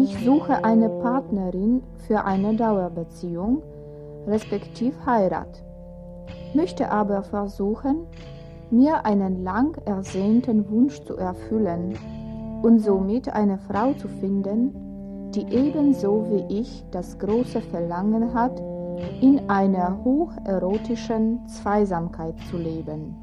Ich suche eine Partnerin für eine Dauerbeziehung, respektiv Heirat, möchte aber versuchen, mir einen lang ersehnten Wunsch zu erfüllen und somit eine Frau zu finden, die ebenso wie ich das große Verlangen hat, in einer hocherotischen Zweisamkeit zu leben.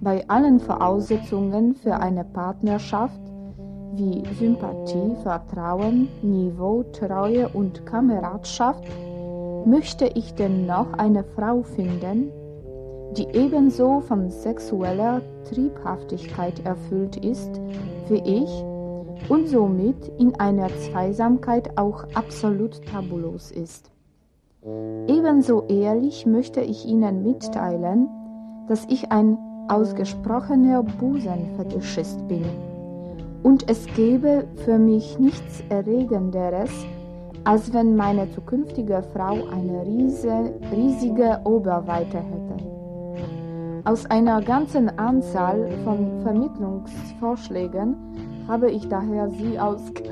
Bei allen Voraussetzungen für eine Partnerschaft wie Sympathie, Vertrauen, Niveau, Treue und Kameradschaft möchte ich dennoch eine Frau finden, die ebenso von sexueller Triebhaftigkeit erfüllt ist wie ich und somit in einer Zweisamkeit auch absolut tabulos ist. Ebenso ehrlich möchte ich Ihnen mitteilen, dass ich ein ausgesprochener Busenfetischist bin. Und es gäbe für mich nichts Erregenderes, als wenn meine zukünftige Frau eine riese, riesige Oberweite hätte. Aus einer ganzen Anzahl von Vermittlungsvorschlägen habe ich daher sie ausge...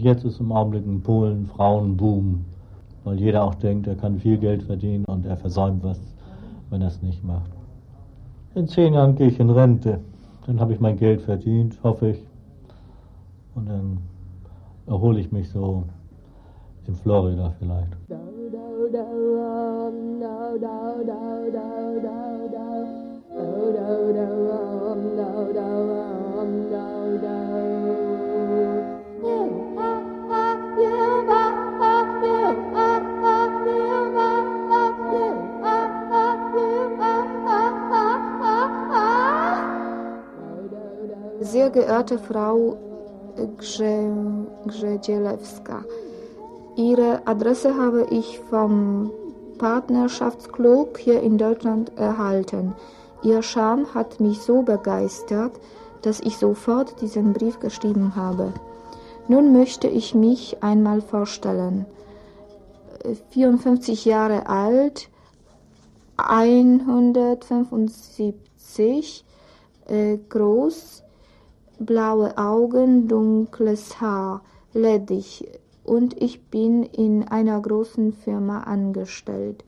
Jetzt ist im Augenblick in Polen Frauenboom, weil jeder auch denkt, er kann viel Geld verdienen und er versäumt was, wenn er es nicht macht. In zehn Jahren gehe ich in Rente. Dann habe ich mein Geld verdient, hoffe ich. Und dann erhole ich mich so in Florida vielleicht. Sehr geehrte Frau Grze, Grzedzielewska, Ihre Adresse habe ich vom Partnerschaftsclub hier in Deutschland erhalten. Ihr Charme hat mich so begeistert, dass ich sofort diesen Brief geschrieben habe. Nun möchte ich mich einmal vorstellen. 54 Jahre alt, 175 äh, groß, blaue Augen, dunkles Haar, ledig und ich bin in einer großen Firma angestellt.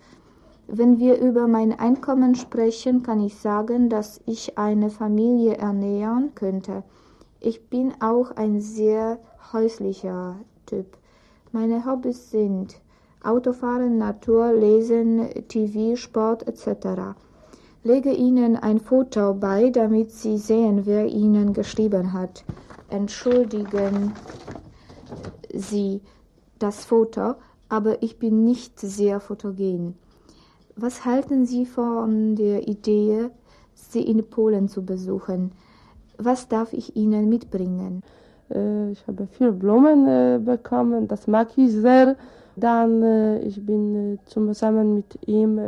Wenn wir über mein Einkommen sprechen, kann ich sagen, dass ich eine Familie ernähren könnte. Ich bin auch ein sehr häuslicher Typ. Meine Hobbys sind Autofahren, Natur, Lesen, TV, Sport etc. Lege Ihnen ein Foto bei, damit Sie sehen, wer Ihnen geschrieben hat. Entschuldigen Sie das Foto, aber ich bin nicht sehr fotogen. Was halten Sie von der Idee, Sie in Polen zu besuchen? Was darf ich Ihnen mitbringen? Äh, ich habe viel Blumen äh, bekommen, das mag ich sehr. Dann äh, ich bin zusammen mit ihm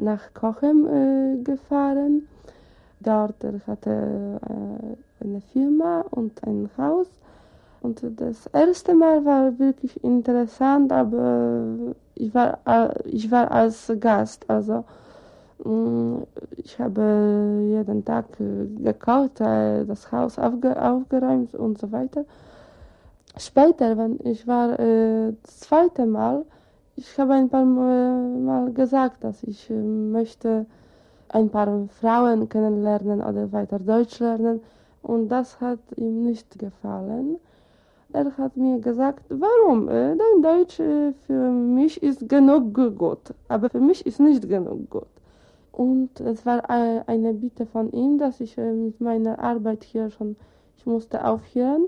nach Kochem gefahren. Dort er hatte eine Firma und ein Haus. Und das erste Mal war wirklich interessant, aber ich war, ich war als Gast. Also mm, ich habe jeden Tag gekocht, das Haus aufge, aufgeräumt und so weiter. Später, wenn ich war äh, das zweite Mal, ich habe ein paar Mal gesagt, dass ich äh, möchte ein paar Frauen kennenlernen oder weiter Deutsch lernen und das hat ihm nicht gefallen. Er hat mir gesagt, warum? Äh, dein Deutsch äh, für mich ist genug gut, aber für mich ist nicht genug gut. Und es war eine Bitte von ihm, dass ich mit meiner Arbeit hier schon, ich musste aufhören.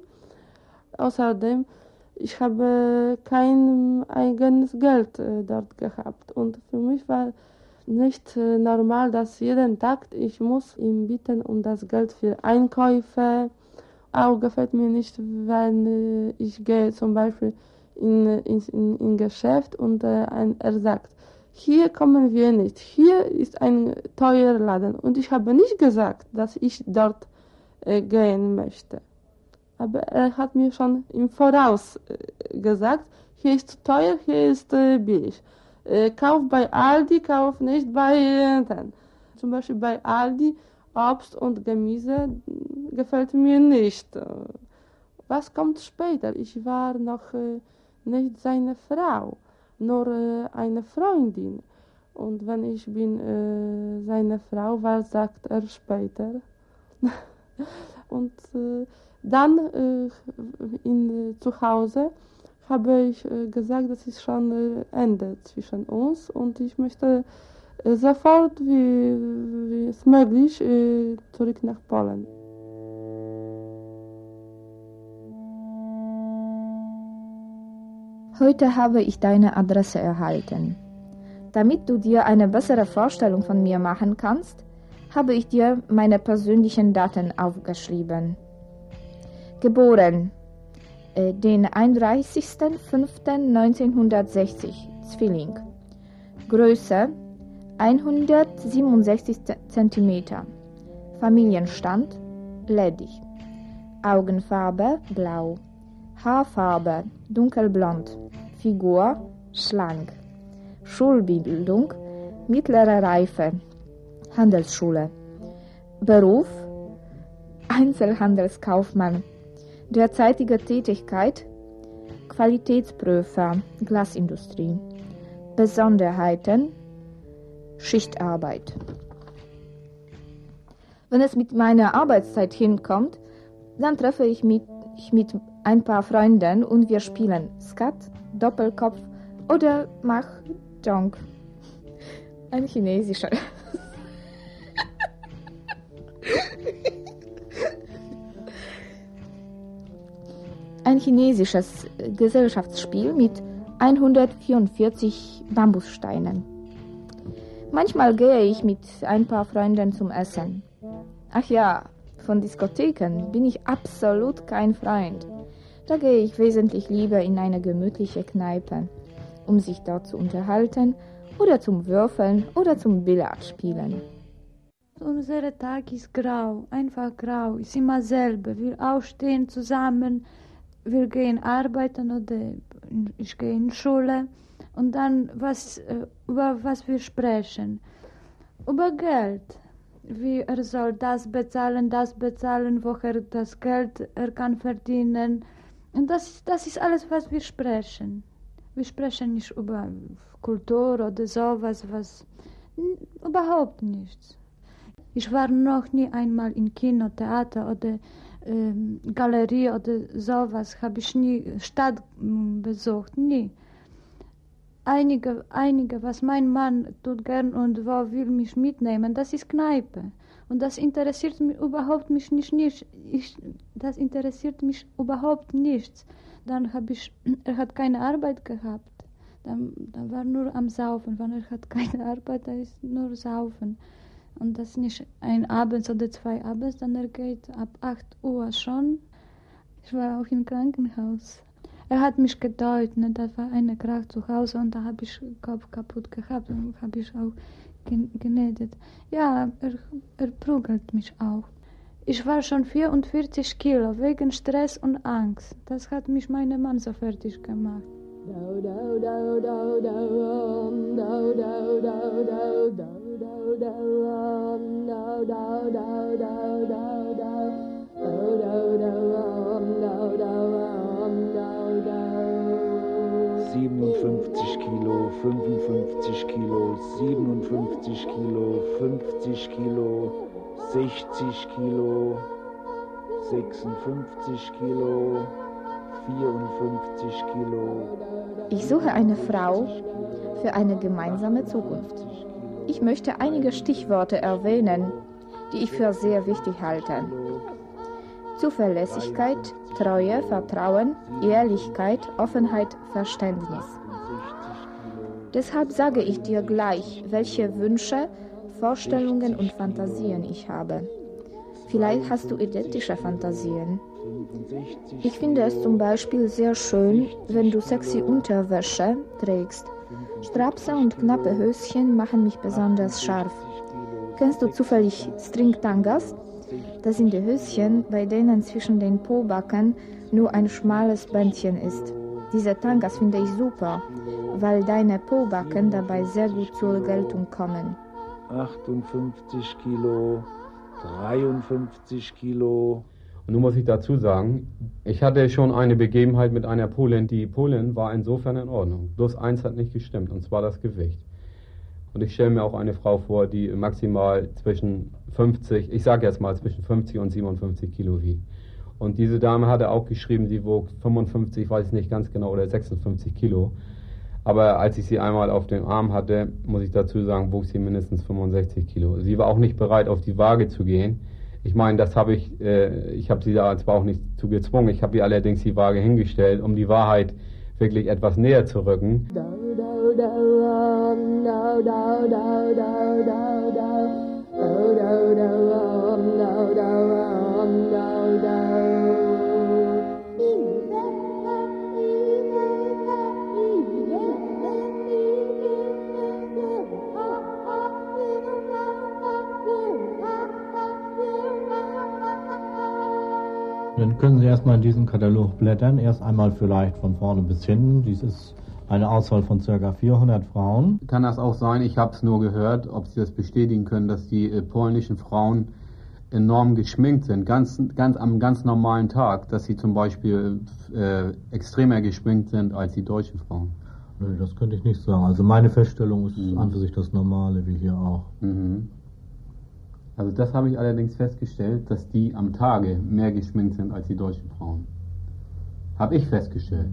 Außerdem, ich habe kein eigenes Geld dort gehabt und für mich war nicht normal, dass jeden Tag ich muss ihm bitten um das Geld für Einkäufe, auch gefällt mir nicht, wenn äh, ich gehe zum Beispiel in, in, in, Geschäft und äh, er sagt, hier kommen wir nicht, hier ist ein teurer Laden. Und ich habe nicht gesagt, dass ich dort äh, gehen möchte. Aber er hat mir schon im Voraus äh, gesagt, hier ist teuer, hier ist äh, billig. Äh, kauf bei Aldi, kauf nicht bei äh, Zum Beispiel bei Aldi Obst und Gemüse gefällt mir nicht. Was kommt später? Ich war noch nicht seine Frau, nur eine Freundin. Und wenn ich bin äh, seine Frau, was sagt er später? und äh, dann äh, in, zu Hause habe ich äh, gesagt, das ist schon Ende zwischen uns und ich möchte sofort, wie, wie es möglich, zurück nach Polen. Heute habe ich deine Adresse erhalten. Damit du dir eine bessere Vorstellung von mir machen kannst, habe ich dir meine persönlichen Daten aufgeschrieben. Geboren äh, den 31.05.1960, Zwilling. Größe 167 cm. Familienstand ledig. Augenfarbe blau. Haarfarbe dunkelblond. Figur schlank. Schulbildung mittlere Reife. Handelsschule. Beruf Einzelhandelskaufmann. Derzeitige Tätigkeit Qualitätsprüfer Glasindustrie. Besonderheiten Schichtarbeit. Wenn es mit meiner Arbeitszeit hinkommt, dann treffe ich mich mit ein paar Freunden und wir spielen Skat, Doppelkopf oder Mach Jong. Ein chinesischer. Ein chinesisches Gesellschaftsspiel mit 144 Bambussteinen. Manchmal gehe ich mit ein paar Freunden zum Essen. Ach ja, von Diskotheken bin ich absolut kein Freund. Da gehe ich wesentlich lieber in eine gemütliche Kneipe, um sich dort zu unterhalten oder zum Würfeln oder zum Billardspielen. Unser Tag ist grau, einfach grau, ist immer selber. Wir aufstehen zusammen, wir gehen arbeiten oder ich gehe in Schule und dann was, äh, über was wir sprechen. Über Geld. Wie er soll das bezahlen, das bezahlen, woher das Geld er kann verdienen. Und das, das ist alles, was wir sprechen. Wir sprechen nicht über Kultur oder sowas, was überhaupt nichts. Ich war noch nie einmal in Kino, Theater oder Galerie oder sowas habe ich nie Stadt besucht, nie. Einige, einige, was mein Mann tut gern und wo will mich mitnehmen, das ist Kneipe. Und das interessiert mich überhaupt mich nicht, nicht. Ich, das interessiert mich überhaupt nichts. Dann habe ich, er hat keine Arbeit gehabt. Dann, dann war nur am Saufen. Wenn er hat keine Arbeit, dann ist nur Saufen und das nicht ein Abend oder zwei Abends, dann er geht ab 8 Uhr schon. Ich war auch im Krankenhaus. Er hat mich gedeutet, ne, da war eine Krach zu Hause und da habe ich Kopf kaputt gehabt und habe ich auch genäht. Ja, er, er prügelt mich auch. Ich war schon 44 Kilo wegen Stress und Angst. Das hat mich mein Mann so fertig gemacht. Siebenundfünfzig Kilo, fünfundfünfzig Kilo, siebenundfünfzig Kilo, fünfzig Kilo, sechzig Kilo, sechsundfünfzig Kilo, 54 Kilo. Ich suche eine Frau für eine gemeinsame Zukunft. Ich möchte einige Stichworte erwähnen, die ich für sehr wichtig halte. Zuverlässigkeit, Treue, Vertrauen, Ehrlichkeit, Offenheit, Verständnis. Deshalb sage ich dir gleich, welche Wünsche, Vorstellungen und Fantasien ich habe. Vielleicht hast du identische Fantasien. Ich finde es zum Beispiel sehr schön, wenn du sexy Unterwäsche trägst. Strapse und knappe Höschen machen mich besonders scharf. Kennst du zufällig Stringtangas? Das sind die Höschen, bei denen zwischen den Pobacken nur ein schmales Bändchen ist. Diese Tangas finde ich super, weil deine Pobacken dabei sehr gut zur Geltung kommen. 58 Kilo, 53 Kilo. Nun muss ich dazu sagen, ich hatte schon eine Begebenheit mit einer Polin. Die Polin war insofern in Ordnung. Bloß eins hat nicht gestimmt, und zwar das Gewicht. Und ich stelle mir auch eine Frau vor, die maximal zwischen 50, ich sage jetzt mal zwischen 50 und 57 Kilo wiegt. Und diese Dame hatte auch geschrieben, sie wog 55, weiß ich nicht ganz genau, oder 56 Kilo. Aber als ich sie einmal auf dem Arm hatte, muss ich dazu sagen, wog sie mindestens 65 Kilo. Sie war auch nicht bereit, auf die Waage zu gehen. Ich meine, das habe ich, äh, ich habe sie da zwar auch nicht zu gezwungen, ich habe ihr allerdings die Waage hingestellt, um die Wahrheit wirklich etwas näher zu rücken. Dann können Sie erstmal in diesen Katalog blättern. Erst einmal vielleicht von vorne bis hinten. Dies ist eine Auswahl von ca. 400 Frauen. Kann das auch sein, ich habe es nur gehört, ob Sie das bestätigen können, dass die äh, polnischen Frauen enorm geschminkt sind, ganz, ganz am ganz normalen Tag, dass sie zum Beispiel äh, extremer geschminkt sind als die deutschen Frauen. Nö, das könnte ich nicht sagen. Also meine Feststellung ist mhm. an für sich das Normale, wie hier auch. Mhm. Also das habe ich allerdings festgestellt, dass die am Tage mehr geschminkt sind als die deutschen Frauen. Habe ich festgestellt.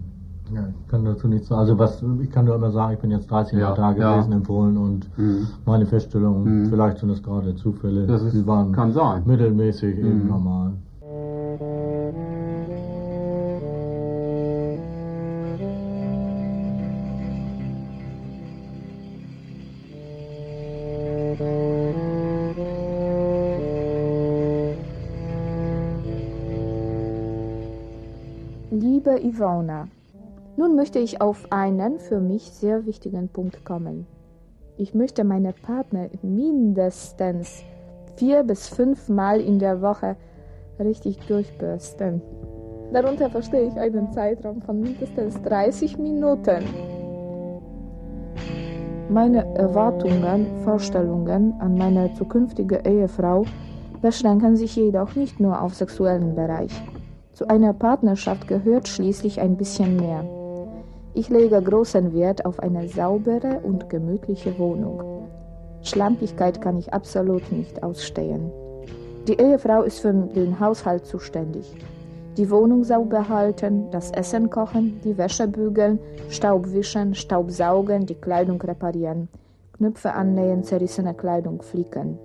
Ja, ich kann dazu nichts sagen. Also was, ich kann nur immer sagen, ich bin jetzt 13 Jahre da gewesen ja. in Polen und mhm. meine Feststellung, mhm. vielleicht sind es gerade Zufälle, das ist, die waren kann sein. mittelmäßig mhm. eben normal. Liebe Ivona, nun möchte ich auf einen für mich sehr wichtigen Punkt kommen. Ich möchte meine Partner mindestens vier bis fünf Mal in der Woche richtig durchbürsten. Darunter verstehe ich einen Zeitraum von mindestens 30 Minuten. Meine Erwartungen, Vorstellungen an meine zukünftige Ehefrau beschränken sich jedoch nicht nur auf sexuellen Bereich. Zu einer Partnerschaft gehört schließlich ein bisschen mehr. Ich lege großen Wert auf eine saubere und gemütliche Wohnung. Schlampigkeit kann ich absolut nicht ausstehen. Die Ehefrau ist für den Haushalt zuständig. Die Wohnung sauber halten, das Essen kochen, die Wäsche bügeln, Staub wischen, Staub saugen, die Kleidung reparieren, Knöpfe annähen, zerrissene Kleidung flicken.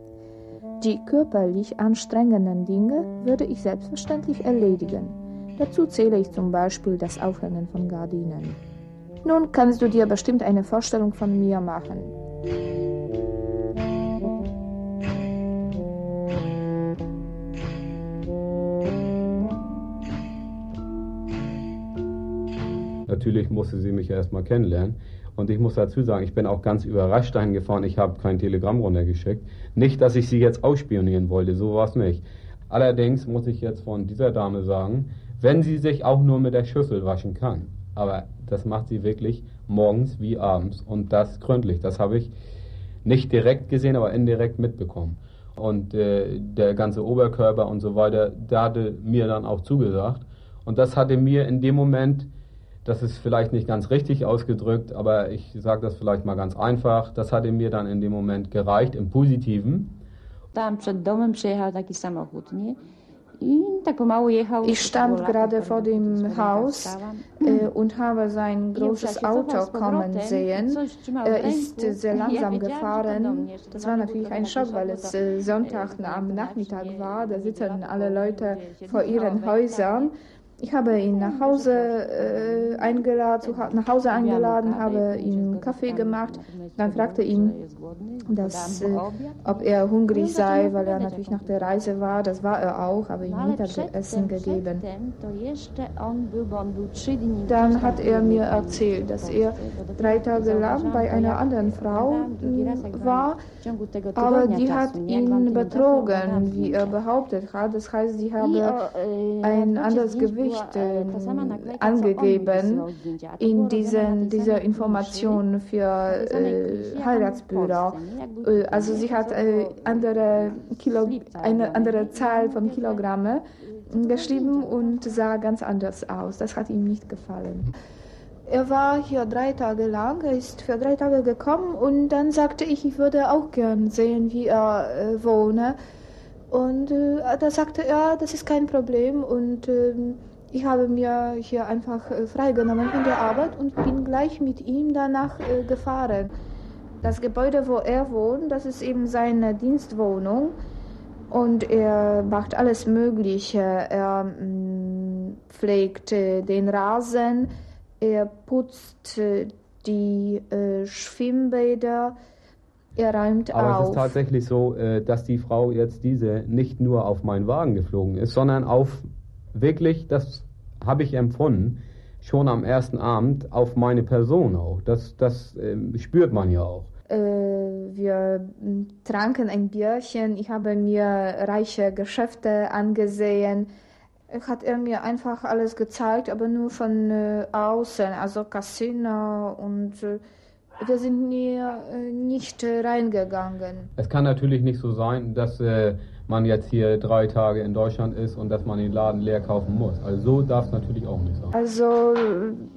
Die körperlich anstrengenden Dinge würde ich selbstverständlich erledigen. Dazu zähle ich zum Beispiel das Aufhängen von Gardinen. Nun kannst du dir bestimmt eine Vorstellung von mir machen. Natürlich musste sie mich erstmal kennenlernen. Und ich muss dazu sagen, ich bin auch ganz überrascht dahin gefahren. Ich habe kein Telegramm runtergeschickt. Nicht, dass ich sie jetzt ausspionieren wollte, so war es nicht. Allerdings muss ich jetzt von dieser Dame sagen, wenn sie sich auch nur mit der Schüssel waschen kann, aber das macht sie wirklich morgens wie abends und das gründlich. Das habe ich nicht direkt gesehen, aber indirekt mitbekommen. Und äh, der ganze Oberkörper und so weiter, da hatte mir dann auch zugesagt. Und das hatte mir in dem Moment, das ist vielleicht nicht ganz richtig ausgedrückt, aber ich sage das vielleicht mal ganz einfach, das hatte mir dann in dem Moment gereicht, im Positiven. Tam przed domem przejechał taki samochód, nie? Ich stand gerade vor dem Haus äh, und habe sein großes Auto kommen sehen. Er ist sehr langsam gefahren. Das war natürlich ein Schock, weil es äh, Sonntag am Nachmittag war. Da sitzen alle Leute vor ihren Häusern. Ich habe ihn nach Hause äh, eingeladen, nach Hause eingeladen, habe ihm Kaffee gemacht. Dann fragte ihn, dass, äh, ob er hungrig sei, weil er natürlich nach der Reise war. Das war er auch, habe ihm Mittagessen gegeben. Dann hat er mir erzählt, dass er drei Tage lang bei einer anderen Frau war, aber die hat ihn betrogen, wie er behauptet hat. Das heißt, sie habe ein anderes Gewicht äh, angegeben in diesen, dieser Information für äh, Heiratsbücher. Äh, also sie hat äh, andere Kilo, eine andere Zahl von Kilogramme geschrieben und sah ganz anders aus. Das hat ihm nicht gefallen. Er war hier drei Tage lang, er ist für drei Tage gekommen und dann sagte ich, ich würde auch gern sehen, wie er äh, wohne. Und äh, da sagte er, das ist kein Problem und äh, ich habe mir hier einfach äh, freigenommen von der Arbeit und bin gleich mit ihm danach äh, gefahren. Das Gebäude, wo er wohnt, das ist eben seine Dienstwohnung und er macht alles Mögliche. Er mh, mm, pflegt äh, den Rasen, er putzt äh, die äh, Schwimmbäder, er räumt Aber auf. es ist tatsächlich so, äh, dass die Frau jetzt diese nicht nur auf meinen Wagen geflogen ist, sondern auf wirklich, das habe ich empfunden, schon am ersten Abend auf meine Person auch. Das, das äh, spürt man ja auch. Äh, wir tranken ein Bierchen, ich habe mir reiche Geschäfte angesehen. Hat er mir einfach alles gezeigt, aber nur von äh, außen, also Casino und äh, wir sind nie, äh, nicht reingegangen. Es kann natürlich nicht so sein, dass äh, man jetzt hier drei Tage in Deutschland ist und dass man den Laden leer kaufen muss. Also so darf es natürlich auch nicht sein. Also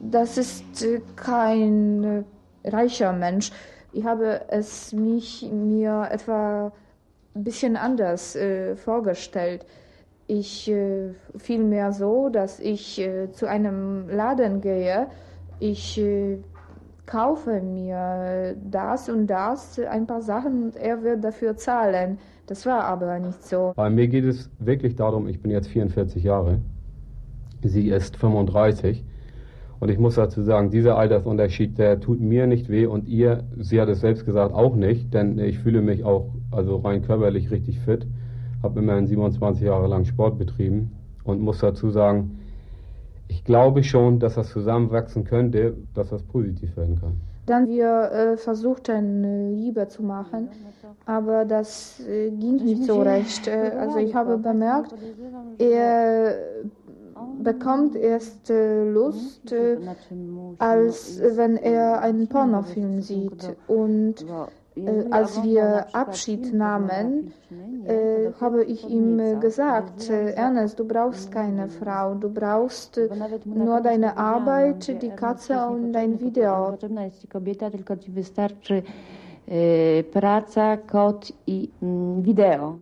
das ist äh, kein äh, reicher Mensch. Ich habe es mich mir etwa ein bisschen anders äh, vorgestellt. Ich äh, vielmehr so, dass ich äh, zu einem Laden gehe, ich äh, kaufe mir das und das, ein paar Sachen und er wird dafür zahlen. Das war aber nicht so. Bei mir geht es wirklich darum, ich bin jetzt 44 Jahre, sie ist 35 und ich muss dazu sagen, dieser Altersunterschied, der tut mir nicht weh und ihr, sie hat es selbst gesagt, auch nicht, denn ich fühle mich auch also rein körperlich richtig fit, habe immerhin 27 Jahre lang Sport betrieben und muss dazu sagen, ich glaube schon, dass das zusammenwachsen könnte, dass das positiv werden kann. Dann wir äh, versuchten äh, Liebe zu machen, aber das äh, ging nicht so recht. Äh, also ich habe bemerkt, er bekommt erst äh, Lust, äh, als wenn er einen Pornofilm sieht. Und als wir Abschied nahmen, äh, habe ich ihm gesagt, Ernest, du brauchst keine Frau, du brauchst nur deine Arbeit, die Katze und dein Video. Potrzebna jest ci kobieta, tylko ci wystarczy e, praca, kot i mm, wideo.